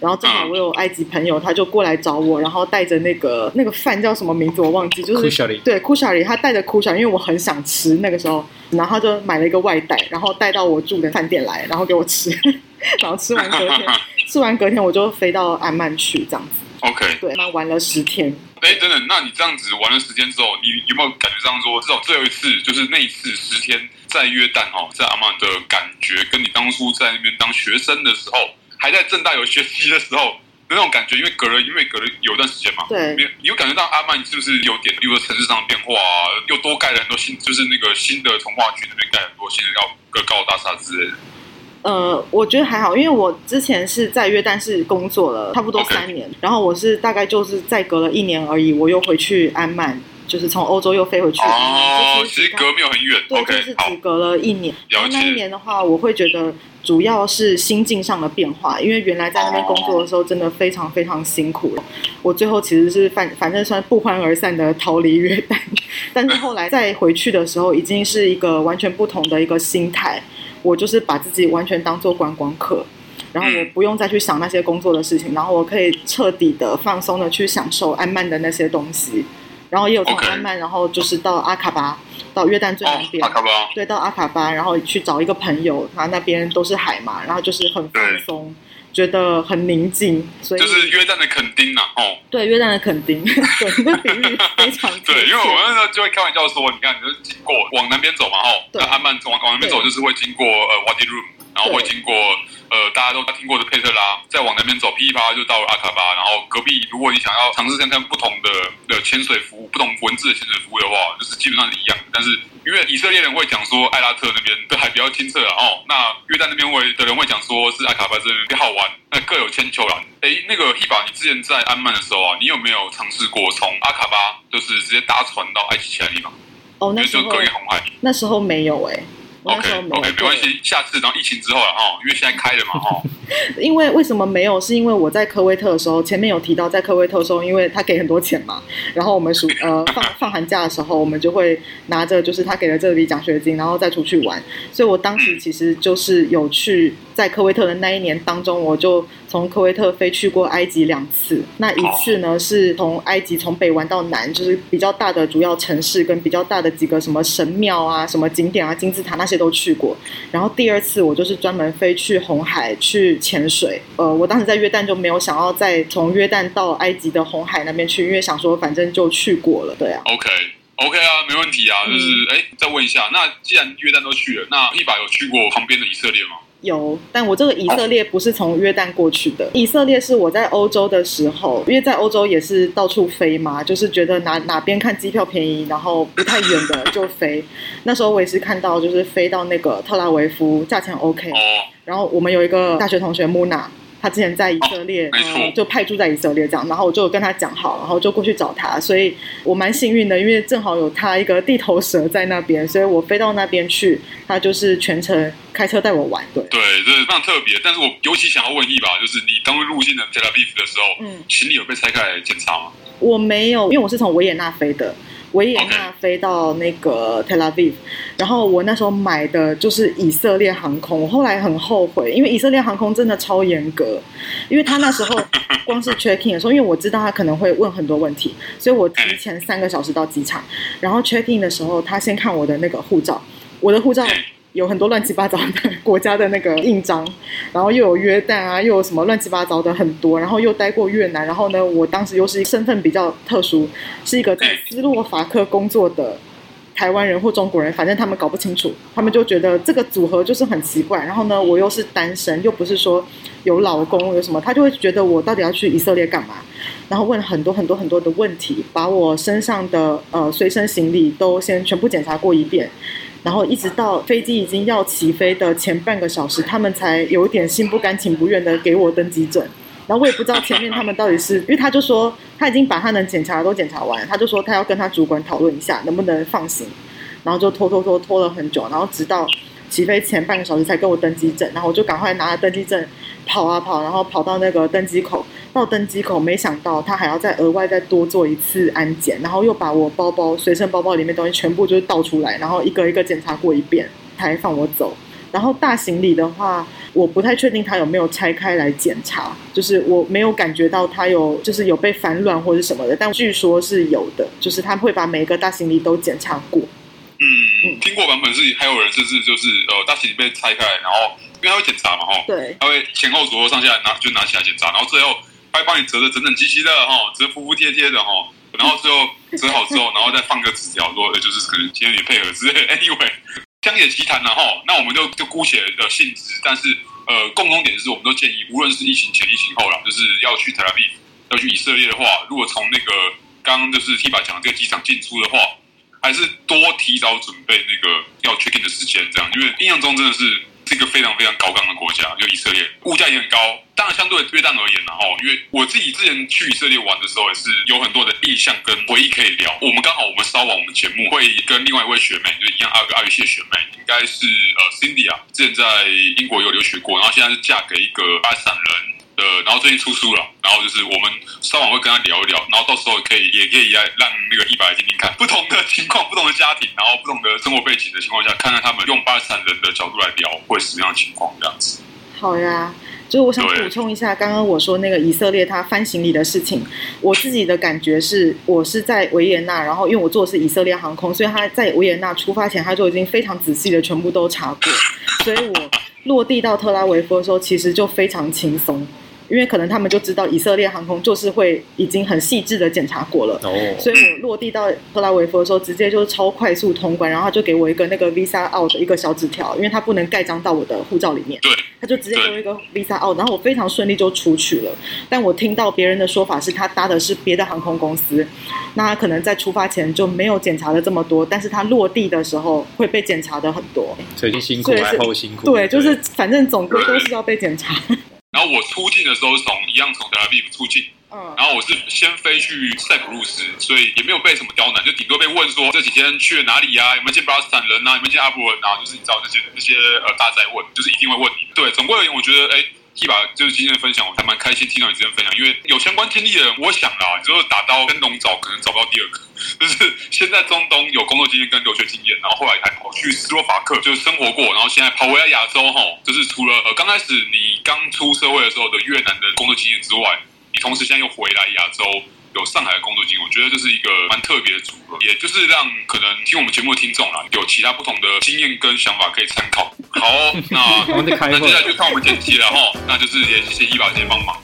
然后正好我有埃及朋友，他就过来找我，然后带着那个那个饭叫什么名字我忘记，就是对，库沙里，他带着库沙里，因为我很想吃那个时候，然后他就买了一个外带，然后带到我住的饭店来，然后给我吃，然后吃完隔天，吃完隔天我就飞到安曼去这样子。OK，对，那玩了十天。哎，等等，那你这样子玩了十天之后，你有没有感觉上说，至少最后一次就是那一次十天在约旦哦，在阿曼的感觉，跟你当初在那边当学生的时候？还在正大有学习的时候，那种感觉，因为隔了，因为隔了有一段时间嘛，对，你有感觉到阿曼是不是有点，比如说城市上的变化啊，又多盖了很多新，就是那个新的从化区那边盖很多新的高高大厦之类的。呃，我觉得还好，因为我之前是在约旦市工作了差不多三年.然后我是大概就是再隔了一年而已，我又回去安曼，就是从欧洲又飞回去。哦，其实隔没有很远，对，okay, 就是只隔了一年。然后那一年的话，我会觉得。主要是心境上的变化，因为原来在那边工作的时候真的非常非常辛苦。我最后其实是反反正算不欢而散的逃离约旦，但是后来再回去的时候，已经是一个完全不同的一个心态。我就是把自己完全当做观光客，然后我不用再去想那些工作的事情，然后我可以彻底的放松的去享受安曼的那些东西。然后也有从安曼，然后就是到阿卡巴。到约旦最南边，哦，对，到阿卡巴，然后去找一个朋友，他那边都是海嘛，然后就是很放松，觉得很宁静，所以就是约旦的垦丁呐，哦，对，约旦的垦丁，对，那比喻非常对，因为我那时候就会开玩笑说，你看，你就是经过往南边走嘛，哦，那安曼往往南边走就是会经过呃 Wadi Rum。然后会经过呃大家都听过的佩特拉，再往南边走噼里啪啦就到了阿卡巴。然后隔壁，如果你想要尝试看看不同的的潜水服务、不同文字的潜水服务的话，就是基本上是一样。但是因为以色列人会讲说艾拉特那边的海比较清澈啊，哦，那约旦那边会的人会讲说是阿卡巴这边比较好玩，那各有千秋啦。哎，那个 Heba，你之前在安曼的时候啊，你有没有尝试过从阿卡巴就是直接搭船到埃及其他地方？哦，那时候隔一红海，那时候没有哎、欸。OK OK，没关系，下次然后疫情之后了哦，因为现在开了嘛哦。因为为什么没有？是因为我在科威特的时候，前面有提到，在科威特的时候，因为他给很多钱嘛，然后我们暑呃放放寒假的时候，我们就会拿着就是他给的这笔奖学金，然后再出去玩。所以我当时其实就是有去在科威特的那一年当中，我就从科威特飞去过埃及两次。那一次呢是从埃及从北玩到南，就是比较大的主要城市跟比较大的几个什么神庙啊、什么景点啊、金字塔那些都去过。然后第二次我就是专门飞去红海去。潜水，呃，我当时在约旦就没有想要再从约旦到埃及的红海那边去，因为想说反正就去过了，对啊。OK OK 啊，没问题啊。就是哎、嗯，再问一下，那既然约旦都去了，那 Heba 有去过旁边的以色列吗？有，但我这个以色列不是从约旦过去的。哦、以色列是我在欧洲的时候，因为在欧洲也是到处飞嘛，就是觉得哪哪边看机票便宜，然后不太远的就飞。那时候我也是看到，就是飞到那个特拉维夫，价钱 OK。哦。然后我们有一个大学同学木娜。他之前在以色列，就派驻在以色列这样，然后我就跟他讲好，然后就过去找他，所以我蛮幸运的，因为正好有他一个地头蛇在那边，所以我飞到那边去，他就是全程开车带我玩，对，对，非常特别。但是我尤其想要问一把，就是你当入入境的 Tel Aviv 的时候，嗯，行李有被拆开来检查吗？我没有，因为我是从维也纳飞的。维也纳飞到那个 Tel Aviv，然后我那时候买的就是以色列航空，我后来很后悔，因为以色列航空真的超严格，因为他那时候光是 checking 的时候，因为我知道他可能会问很多问题，所以我提前三个小时到机场，然后 checking 的时候，他先看我的那个护照，我的护照。有很多乱七八糟的国家的那个印章，然后又有约旦啊，又有什么乱七八糟的很多，然后又待过越南，然后呢，我当时又是身份比较特殊，是一个在斯洛伐克工作的台湾人或中国人，反正他们搞不清楚，他们就觉得这个组合就是很奇怪。然后呢，我又是单身，又不是说有老公有什么，他就会觉得我到底要去以色列干嘛？然后问很多很多很多的问题，把我身上的呃随身行李都先全部检查过一遍。然后一直到飞机已经要起飞的前半个小时，他们才有点心不甘情不愿的给我登机证。然后我也不知道前面他们到底是，因为他就说他已经把他能检查的都检查完，他就说他要跟他主管讨论一下能不能放行，然后就拖拖拖拖了很久，然后直到起飞前半个小时才给我登机证。然后我就赶快拿着登机证跑啊跑，然后跑到那个登机口。到登机口，没想到他还要再额外再多做一次安检，然后又把我包包、随身包包里面东西全部就是倒出来，然后一个一个检查过一遍，才放我走。然后大行李的话，我不太确定他有没有拆开来检查，就是我没有感觉到他有就是有被反乱或者什么的，但据说是有的，就是他会把每一个大行李都检查过。嗯，嗯听过版本是还有人甚至就是呃大行李被拆开，然后因为他会检查嘛，哈，对，他会前后左右上下拿就拿起来检查，然后最后。还帮你折的整整齐齐的哈，折服服帖帖的哈，然后最后折好之后，然后再放个纸条说，就是可能今天你配合之类。Anyway，乡野奇谈然后，那我们就就姑且的性质，但是呃，共同点是我们都建议，无论是疫情前、疫情后啦，就是要去特拉维夫，要去以色列的话，如果从那个刚刚就是 Heba 讲的这个机场进出的话，还是多提早准备那个要 check in 的时间，这样，因为印象中真的是。是一个非常非常高刚的国家，就以色列，物价也很高。当然，相对约旦而言然后，因为我自己之前去以色列玩的时候，也是有很多的印象跟回忆可以聊。我们刚好，我们稍晚我们节目会跟另外一位学妹，就一样阿个阿语系学妹，应该是呃 Cindy 啊，之前在英国有留学过，然后现在是嫁给一个巴基斯坦人。呃，然后最近出书了，然后就是我们稍晚会跟他聊一聊，然后到时候可以也可以来让那个 Heba 来听听看不同的情况、不同的家庭，然后不同的生活背景的情况下，看看他们用巴勒人的角度来聊会是什么样的情况这样子。好呀，就是我想补充一下刚刚我说那个以色列他翻行李的事情，我自己的感觉是，我是在维也纳，然后因为我坐的是以色列航空，所以他在维也纳出发前他就已经非常仔细的全部都查过，所以我落地到特拉维夫的时候，其实就非常轻松。因为可能他们就知道以色列航空就是会已经很细致的检查过了，oh. 所以我落地到特拉维夫的时候，直接就是超快速通关，然后他就给我一个那个 Visa Out 的一个小纸条，因为他不能盖章到我的护照里面，他就直接给我一个 Visa Out，然后我非常顺利就出去了。但我听到别人的说法是他搭的是别的航空公司，那他可能在出发前就没有检查的这么多，但是他落地的时候会被检查的很多，所以辛苦还后辛苦，对，就是反正总归都是要被检查。然后我出境的时候是从一样从德拉维夫出境，嗯，然后我是先飞去塞浦路斯，所以也没有被什么刁难，就顶多被问说这几天去了哪里呀、啊？有没有见巴勒斯坦人啊？有没有见阿伯文啊？就是你知道这些这些呃大灾问，就是一定会问你。对，总归而言，我觉得哎。一把就是今天的分享，我还蛮开心听到你今天分享，因为有相关经历的人，我想啦，就是打到跟龙找，可能找不到第二个，就是现在中东有工作经验跟留学经验，然后后来还跑去斯洛伐克就是生活过，然后现在跑回来亚洲哈，就是除了呃刚开始你刚出社会的时候的越南的工作经验之外，你同时现在又回来亚洲。有上海的工作经验，我觉得这是一个蛮特别的组合，也就是让可能听我们节目的听众啦，有其他不同的经验跟想法可以参考。好，那 那接下来就看我们剪辑了哈，那就是也谢谢 Heba 姐帮忙。